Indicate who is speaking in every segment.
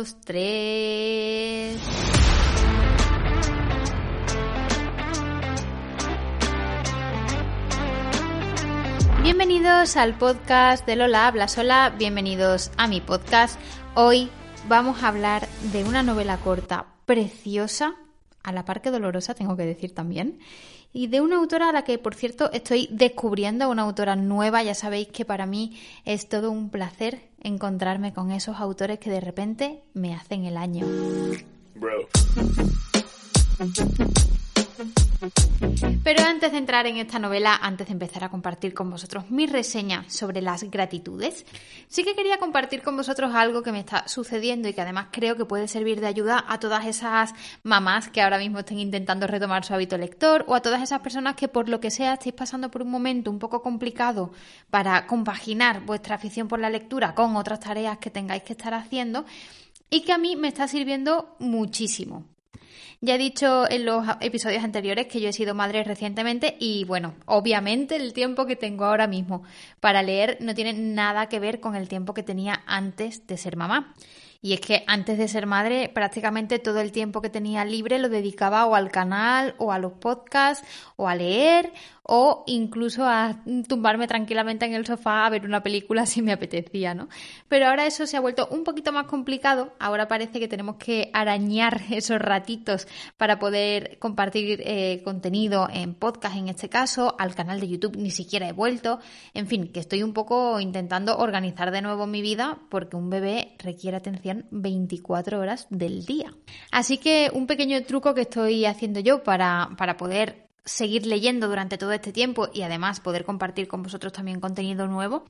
Speaker 1: dos, tres. Bienvenidos al podcast de Lola Habla Sola, bienvenidos a mi podcast. Hoy vamos a hablar de una novela corta preciosa, a la par que dolorosa, tengo que decir también, y de una autora a la que, por cierto, estoy descubriendo, una autora nueva. Ya sabéis que para mí es todo un placer encontrarme con esos autores que de repente me hacen el año. Pero antes de entrar en esta novela, antes de empezar a compartir con vosotros mi reseña sobre las gratitudes, sí que quería compartir con vosotros algo que me está sucediendo y que además creo que puede servir de ayuda a todas esas mamás que ahora mismo estén intentando retomar su hábito lector o a todas esas personas que por lo que sea estéis pasando por un momento un poco complicado para compaginar vuestra afición por la lectura con otras tareas que tengáis que estar haciendo y que a mí me está sirviendo muchísimo. Ya he dicho en los episodios anteriores que yo he sido madre recientemente y bueno, obviamente el tiempo que tengo ahora mismo para leer no tiene nada que ver con el tiempo que tenía antes de ser mamá. Y es que antes de ser madre, prácticamente todo el tiempo que tenía libre lo dedicaba o al canal, o a los podcasts, o a leer, o incluso a tumbarme tranquilamente en el sofá a ver una película si me apetecía, ¿no? Pero ahora eso se ha vuelto un poquito más complicado. Ahora parece que tenemos que arañar esos ratitos para poder compartir eh, contenido en podcast en este caso. Al canal de YouTube ni siquiera he vuelto. En fin, que estoy un poco intentando organizar de nuevo mi vida porque un bebé requiere atención 24 horas del día. Así que un pequeño truco que estoy haciendo yo para, para poder seguir leyendo durante todo este tiempo y además poder compartir con vosotros también contenido nuevo,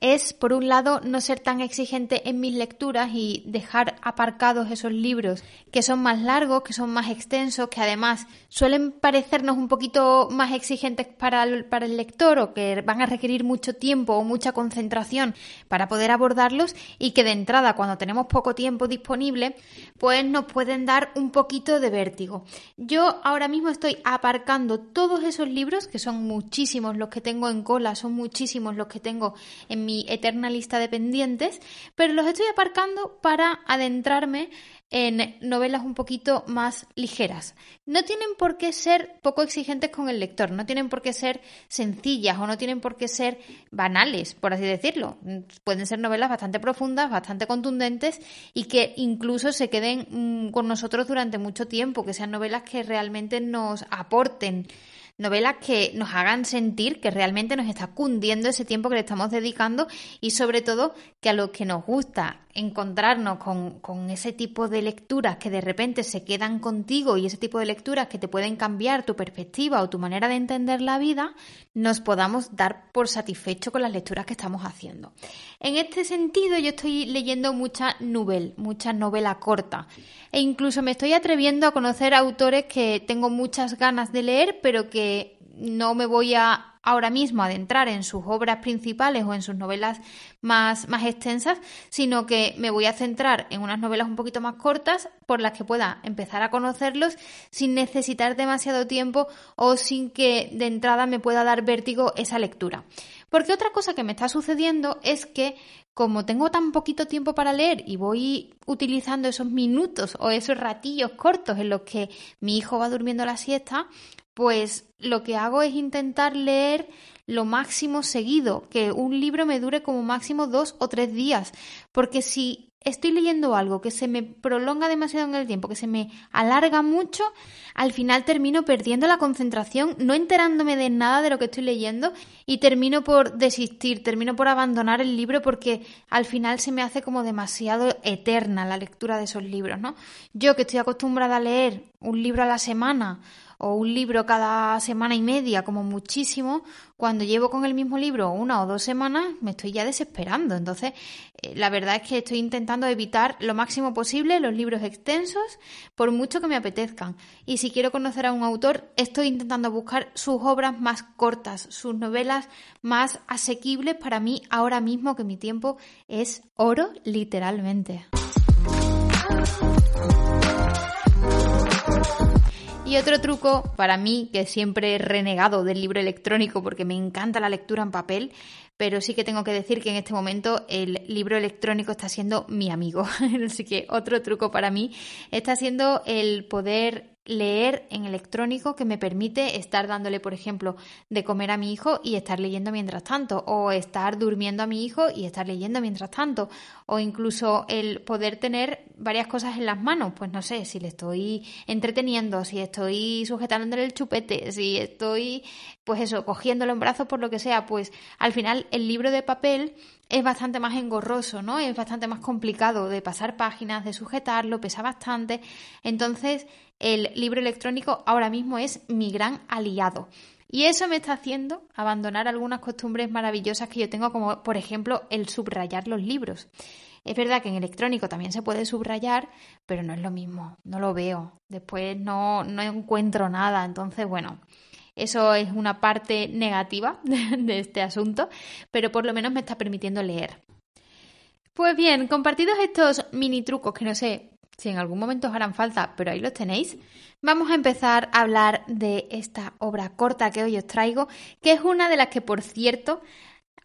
Speaker 1: es por un lado no ser tan exigente en mis lecturas y dejar aparcados esos libros que son más largos, que son más extensos, que además suelen parecernos un poquito más exigentes para el, para el lector o que van a requerir mucho tiempo o mucha concentración para poder abordarlos y que de entrada cuando tenemos poco tiempo disponible pues nos pueden dar un poquito de vértigo. Yo ahora mismo estoy aparcando todos esos libros, que son muchísimos los que tengo en cola, son muchísimos los que tengo en mi eterna lista de pendientes, pero los estoy aparcando para adentrarme en novelas un poquito más ligeras. No tienen por qué ser poco exigentes con el lector, no tienen por qué ser sencillas o no tienen por qué ser banales, por así decirlo. Pueden ser novelas bastante profundas, bastante contundentes y que incluso se queden mm, con nosotros durante mucho tiempo, que sean novelas que realmente nos aporten novelas que nos hagan sentir que realmente nos está cundiendo ese tiempo que le estamos dedicando y sobre todo que a los que nos gusta encontrarnos con, con, ese tipo de lecturas que de repente se quedan contigo y ese tipo de lecturas que te pueden cambiar tu perspectiva o tu manera de entender la vida, nos podamos dar por satisfecho con las lecturas que estamos haciendo. En este sentido, yo estoy leyendo mucha novel, mucha novela corta e incluso me estoy atreviendo a conocer autores que tengo muchas ganas de leer, pero que no me voy a ahora mismo adentrar en sus obras principales o en sus novelas más, más extensas, sino que me voy a centrar en unas novelas un poquito más cortas por las que pueda empezar a conocerlos sin necesitar demasiado tiempo o sin que de entrada me pueda dar vértigo esa lectura. Porque otra cosa que me está sucediendo es que como tengo tan poquito tiempo para leer y voy utilizando esos minutos o esos ratillos cortos en los que mi hijo va durmiendo la siesta, pues lo que hago es intentar leer lo máximo seguido, que un libro me dure como máximo dos o tres días, porque si estoy leyendo algo que se me prolonga demasiado en el tiempo, que se me alarga mucho, al final termino perdiendo la concentración, no enterándome de nada de lo que estoy leyendo y termino por desistir, termino por abandonar el libro porque al final se me hace como demasiado eterna la lectura de esos libros, ¿no? Yo que estoy acostumbrada a leer un libro a la semana o un libro cada semana y media, como muchísimo, cuando llevo con el mismo libro una o dos semanas, me estoy ya desesperando. Entonces, eh, la verdad es que estoy intentando evitar lo máximo posible los libros extensos, por mucho que me apetezcan. Y si quiero conocer a un autor, estoy intentando buscar sus obras más cortas, sus novelas más asequibles para mí ahora mismo que mi tiempo es oro literalmente. Y otro truco para mí, que siempre he renegado del libro electrónico porque me encanta la lectura en papel, pero sí que tengo que decir que en este momento el libro electrónico está siendo mi amigo. Así que otro truco para mí está siendo el poder leer en electrónico que me permite estar dándole, por ejemplo, de comer a mi hijo y estar leyendo mientras tanto, o estar durmiendo a mi hijo y estar leyendo mientras tanto, o incluso el poder tener varias cosas en las manos, pues no sé, si le estoy entreteniendo, si estoy sujetándole el chupete, si estoy, pues eso, cogiéndolo en brazos por lo que sea, pues al final el libro de papel es bastante más engorroso, ¿no? Es bastante más complicado de pasar páginas, de sujetarlo, pesa bastante. Entonces, el libro electrónico ahora mismo es mi gran aliado. Y eso me está haciendo abandonar algunas costumbres maravillosas que yo tengo, como por ejemplo el subrayar los libros. Es verdad que en electrónico también se puede subrayar, pero no es lo mismo, no lo veo. Después no, no encuentro nada. Entonces, bueno, eso es una parte negativa de este asunto, pero por lo menos me está permitiendo leer. Pues bien, compartidos estos mini trucos que no sé si en algún momento os harán falta, pero ahí los tenéis, vamos a empezar a hablar de esta obra corta que hoy os traigo, que es una de las que, por cierto,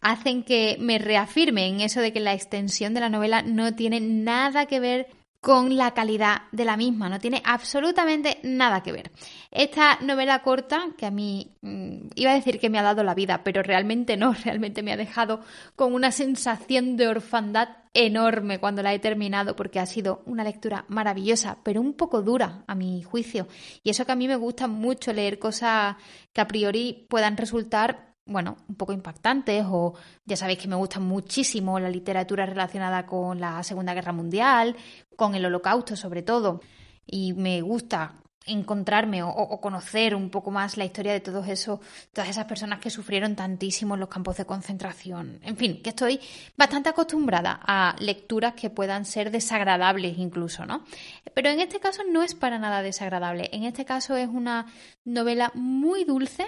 Speaker 1: hacen que me reafirme en eso de que la extensión de la novela no tiene nada que ver con la calidad de la misma, no tiene absolutamente nada que ver. Esta novela corta, que a mí mm, iba a decir que me ha dado la vida, pero realmente no, realmente me ha dejado con una sensación de orfandad enorme cuando la he terminado porque ha sido una lectura maravillosa, pero un poco dura a mi juicio. Y eso que a mí me gusta mucho leer cosas que a priori puedan resultar bueno, un poco impactantes o ya sabéis que me gusta muchísimo la literatura relacionada con la Segunda Guerra Mundial, con el Holocausto sobre todo, y me gusta encontrarme o, conocer un poco más la historia de todos esos, todas esas personas que sufrieron tantísimo en los campos de concentración. En fin, que estoy bastante acostumbrada a lecturas que puedan ser desagradables incluso, ¿no? Pero en este caso no es para nada desagradable. En este caso es una novela muy dulce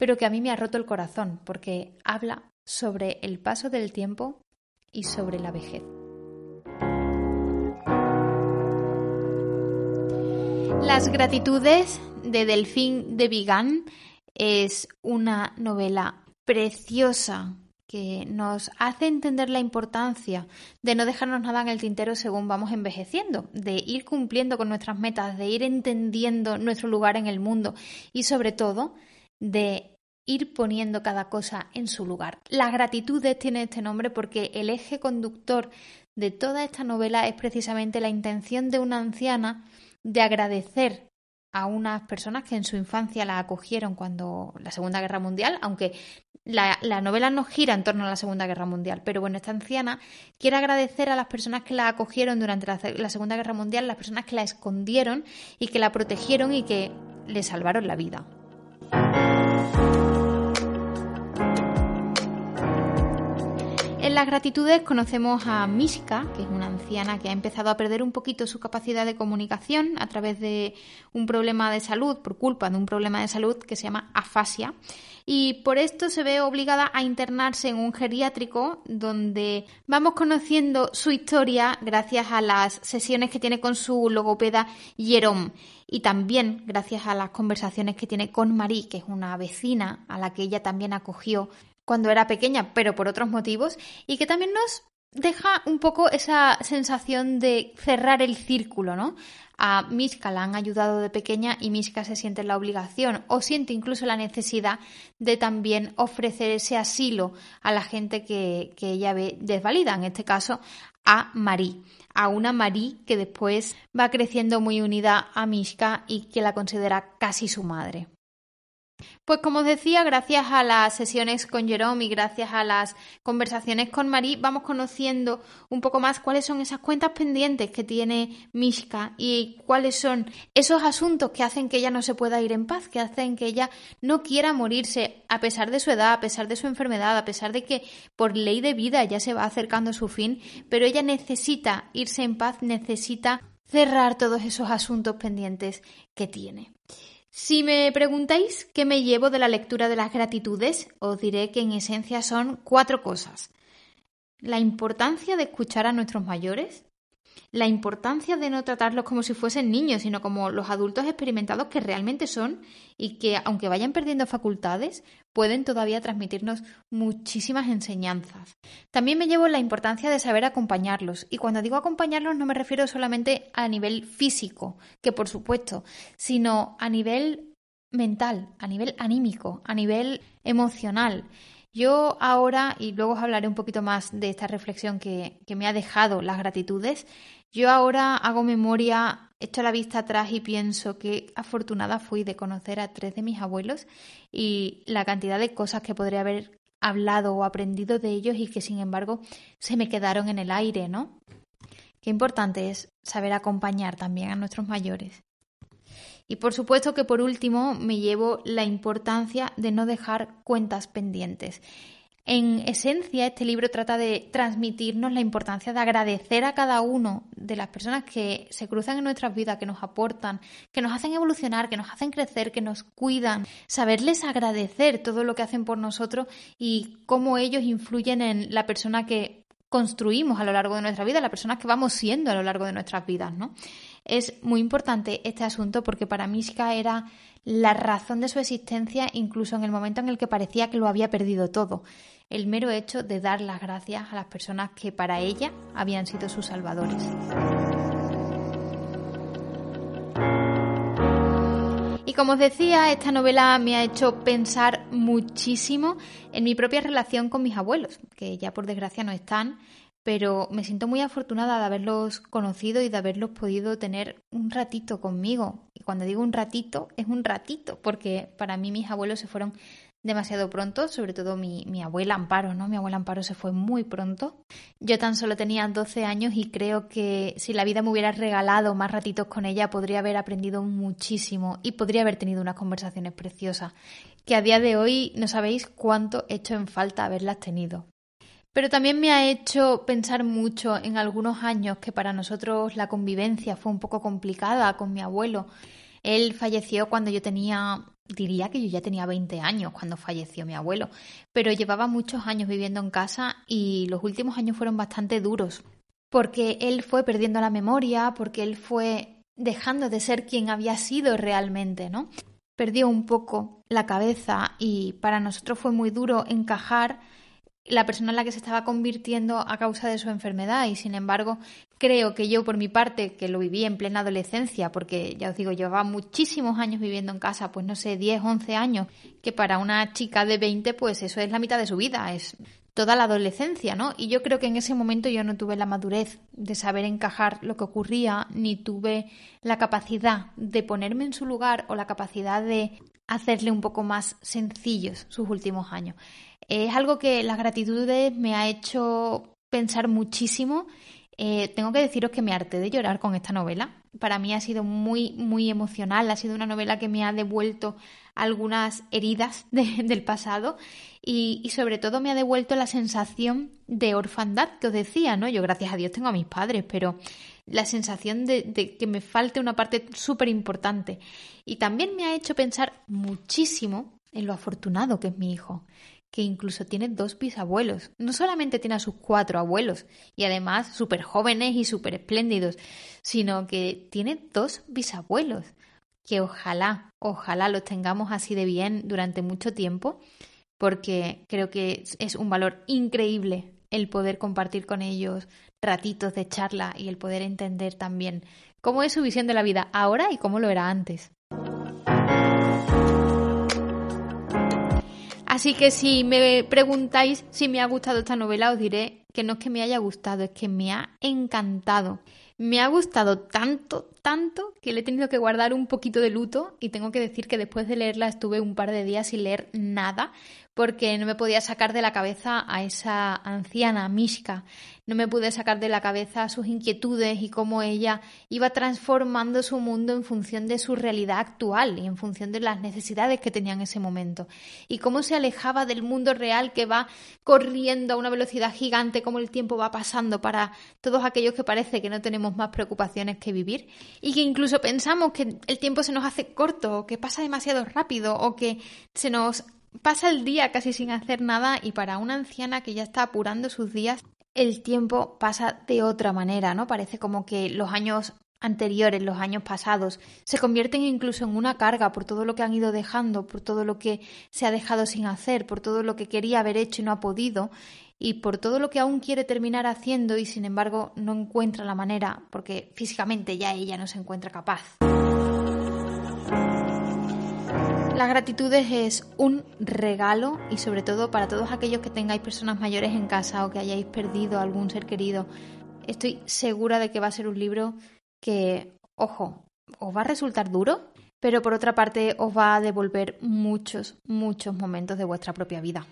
Speaker 1: pero que a mí me ha roto el corazón porque habla sobre el paso del tiempo y sobre la vejez. Las gratitudes de Delfín de Vigan es una novela preciosa que nos hace entender la importancia de no dejarnos nada en el tintero según vamos envejeciendo, de ir cumpliendo con nuestras metas, de ir entendiendo nuestro lugar en el mundo y sobre todo de ir poniendo cada cosa en su lugar. Las gratitudes tiene este nombre porque el eje conductor de toda esta novela es precisamente la intención de una anciana de agradecer a unas personas que en su infancia la acogieron cuando la Segunda Guerra Mundial, aunque la, novela no gira en torno a la Segunda Guerra Mundial, pero bueno, esta anciana quiere agradecer a las personas que la acogieron durante la Segunda Guerra Mundial, las personas que la escondieron y que la protegieron y que le salvaron la vida. En las gratitudes conocemos a Mishka, que es una anciana que ha empezado a perder un poquito su capacidad de comunicación a través de un problema de salud, por culpa de un problema de salud que se llama afasia. Y por esto se ve obligada a internarse en un geriátrico donde vamos conociendo su historia gracias a las sesiones que tiene con su logopeda Jerome y también gracias a las conversaciones que tiene con Marie, que es una vecina a la que ella también acogió cuando era pequeña, pero por otros motivos, y que también nos deja un poco esa sensación de cerrar el círculo, ¿no? A Mishka la han ayudado de pequeña y Mishka se siente la obligación o siente incluso la necesidad de también ofrecer ese asilo a la gente que, que ella ve desvalida, en este caso a Marie, a una Marie que después va creciendo muy unida a Mishka y que la considera casi su madre. Pues como os decía, gracias a las sesiones con Jerome y gracias a las conversaciones con Marie, vamos conociendo un poco más cuáles son esas cuentas pendientes que tiene Mishka y cuáles son esos asuntos que hacen que ella no se pueda ir en paz, que hacen que ella no quiera morirse a pesar de su edad, a pesar de su enfermedad, a pesar de que por ley de vida ya se va acercando a su fin, pero ella necesita irse en paz, necesita cerrar todos esos asuntos pendientes que tiene. Si me preguntáis qué me llevo de la lectura de las gratitudes, os diré que en esencia son cuatro cosas. La importancia de escuchar a nuestros mayores, la importancia de no tratarlos como si fuesen niños, sino como los adultos experimentados que realmente son y que, aunque vayan perdiendo facultades, pueden todavía transmitirnos muchísimas enseñanzas. También me llevo la importancia de saber acompañarlos, y cuando digo acompañarlos no me refiero solamente a nivel físico, que por supuesto, sino a nivel mental, a nivel anímico, a nivel emocional. Yo ahora, y luego os hablaré un poquito más de esta reflexión que, me ha dejado las gratitudes, yo ahora hago memoria, echo la vista atrás y pienso que afortunada fui de conocer a tres de mis abuelos y la cantidad de cosas que podría haber hablado o aprendido de ellos y que sin embargo se me quedaron en el aire, ¿no? Qué importante es saber acompañar también a nuestros mayores. Y por supuesto que por último me llevo la importancia de no dejar cuentas pendientes. En esencia, este libro trata de transmitirnos la importancia de agradecer a cada uno de las personas que se cruzan en nuestras vidas, que nos aportan, que nos hacen evolucionar, que nos hacen crecer, que nos cuidan, saberles agradecer todo lo que hacen por nosotros y cómo ellos influyen en la persona que construimos a lo largo de nuestra vida, la persona que vamos siendo a lo largo de nuestras vidas, ¿no? Es muy importante este asunto porque para Mishka era la razón de su existencia incluso en el momento en el que parecía que lo había perdido todo. El mero hecho de dar las gracias a las personas que para ella habían sido sus salvadores. Y como os decía, esta novela me ha hecho pensar muchísimo en mi propia relación con mis abuelos, que ya por desgracia no están, pero me siento muy afortunada de haberlos conocido y de haberlos podido tener un ratito conmigo. Y cuando digo un ratito, es un ratito, porque para mí mis abuelos se fueron demasiado pronto, sobre todo mi, abuela Amparo, ¿no? Mi abuela Amparo se fue muy pronto. Yo tan solo tenía 12 años y creo que si la vida me hubiera regalado más ratitos con ella, podría haber aprendido muchísimo y podría haber tenido unas conversaciones preciosas, que a día de hoy no sabéis cuánto he hecho en falta haberlas tenido. Pero también me ha hecho pensar mucho en algunos años que para nosotros la convivencia fue un poco complicada con mi abuelo. Él falleció cuando yo tenía, diría que yo ya tenía 20 años cuando falleció mi abuelo, pero llevaba muchos años viviendo en casa y los últimos años fueron bastante duros, porque él fue perdiendo la memoria, porque él fue dejando de ser quien había sido realmente, ¿no? Perdió un poco la cabeza y para nosotros fue muy duro encajar la persona en la que se estaba convirtiendo a causa de su enfermedad. Y sin embargo creo que yo por mi parte que lo viví en plena adolescencia porque ya os digo llevaba muchísimos años viviendo en casa pues no sé 10 11 años que para una chica de 20 pues eso es la mitad de su vida es toda la adolescencia no y yo creo que en ese momento yo no tuve la madurez de saber encajar lo que ocurría ni tuve la capacidad de ponerme en su lugar o la capacidad de hacerle un poco más sencillos sus últimos años es algo que las gratitudes me ha hecho pensar muchísimo. Eh, tengo que deciros que me harté de llorar con esta novela. Para mí ha sido muy, muy emocional. Ha sido una novela que me ha devuelto algunas heridas del pasado y, sobre todo me ha devuelto la sensación de orfandad que os decía, ¿no? Yo gracias a Dios tengo a mis padres, pero la sensación de, de que me falte una parte súper importante. Y también me ha hecho pensar muchísimo en lo afortunado que es mi hijo, que incluso tiene dos bisabuelos. No solamente tiene a sus cuatro abuelos, y además súper jóvenes y súper espléndidos, sino que tiene dos bisabuelos, que ojalá, ojalá los tengamos así de bien durante mucho tiempo, porque creo que es un valor increíble el poder compartir con ellos ratitos de charla y el poder entender también cómo es su visión de la vida ahora y cómo lo era antes. Así que si me preguntáis si me ha gustado esta novela, os diré que no es que me haya gustado, es que me ha encantado. Me ha gustado tanto, tanto, que le he tenido que guardar un poquito de luto y tengo que decir que después de leerla estuve un par de días sin leer nada porque no me podía sacar de la cabeza a esa anciana Mishka, no me pude sacar de la cabeza sus inquietudes y cómo ella iba transformando su mundo en función de su realidad actual y en función de las necesidades que tenía en ese momento. Y cómo se alejaba del mundo real que va corriendo a una velocidad gigante, cómo el tiempo va pasando para todos aquellos que parece que no tenemos más preocupaciones que vivir. Y que incluso pensamos que el tiempo se nos hace corto o que pasa demasiado rápido o que se nos pasa el día casi sin hacer nada y para una anciana que ya está apurando sus días el tiempo pasa de otra manera, ¿no? Parece como que los años anteriores, los años pasados, se convierten incluso en una carga por todo lo que han ido dejando, por todo lo que se ha dejado sin hacer, por todo lo que quería haber hecho y no ha podido, y por todo lo que aún quiere terminar haciendo y sin embargo no encuentra la manera, porque físicamente ya ella no se encuentra capaz. La gratitud es un regalo y sobre todo para todos aquellos que tengáis personas mayores en casa o que hayáis perdido algún ser querido. Estoy segura de que va a ser un libro que, ojo, os va a resultar duro, pero por otra parte os va a devolver muchos, muchos momentos de vuestra propia vida.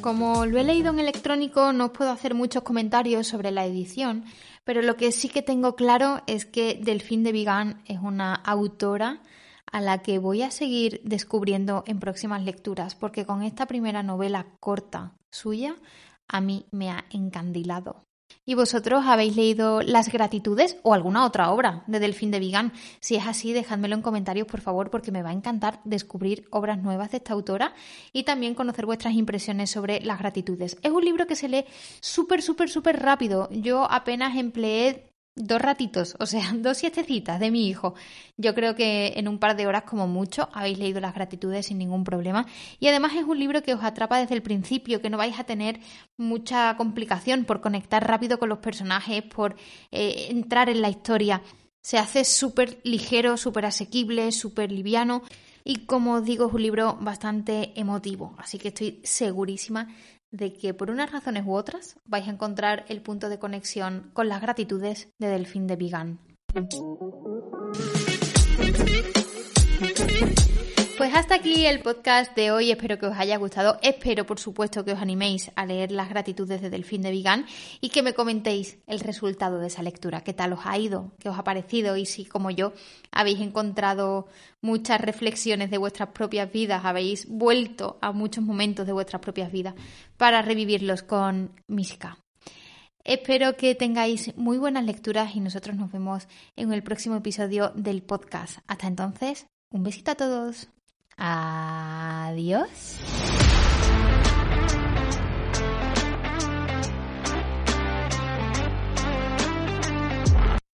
Speaker 1: Como lo he leído en electrónico, no puedo hacer muchos comentarios sobre la edición, pero lo que sí que tengo claro es que Delfín de Vigan es una autora a la que voy a seguir descubriendo en próximas lecturas, porque con esta primera novela corta suya a mí me ha encandilado. ¿Y vosotros habéis leído Las Gratitudes o alguna otra obra de Delfín de Vigan? Si es así, dejádmelo en comentarios, por favor, porque me va a encantar descubrir obras nuevas de esta autora y también conocer vuestras impresiones sobre Las Gratitudes. Es un libro que se lee súper, súper, súper rápido. Yo apenas empleé dos ratitos, o sea, dos siestecitas de mi hijo. Yo creo que en un par de horas como mucho habéis leído las gratitudes sin ningún problema. Y además es un libro que os atrapa desde el principio, que no vais a tener mucha complicación por conectar rápido con los personajes, por eh, entrar en la historia. Se hace súper ligero, súper asequible, súper liviano. Y como os digo, es un libro bastante emotivo. Así que estoy segurísima de que por unas razones u otras vais a encontrar el punto de conexión con las gratitudes de Delfín de Vigan. Pues hasta aquí el podcast de hoy, espero que os haya gustado, espero por supuesto que os animéis a leer las gratitudes de Delfín de Vigan y que me comentéis el resultado de esa lectura, qué tal os ha ido, qué os ha parecido y si como yo habéis encontrado muchas reflexiones de vuestras propias vidas, habéis vuelto a muchos momentos de vuestras propias vidas para revivirlos con música. Espero que tengáis muy buenas lecturas y nosotros nos vemos en el próximo episodio del podcast. Hasta entonces, un besito a todos. Adiós.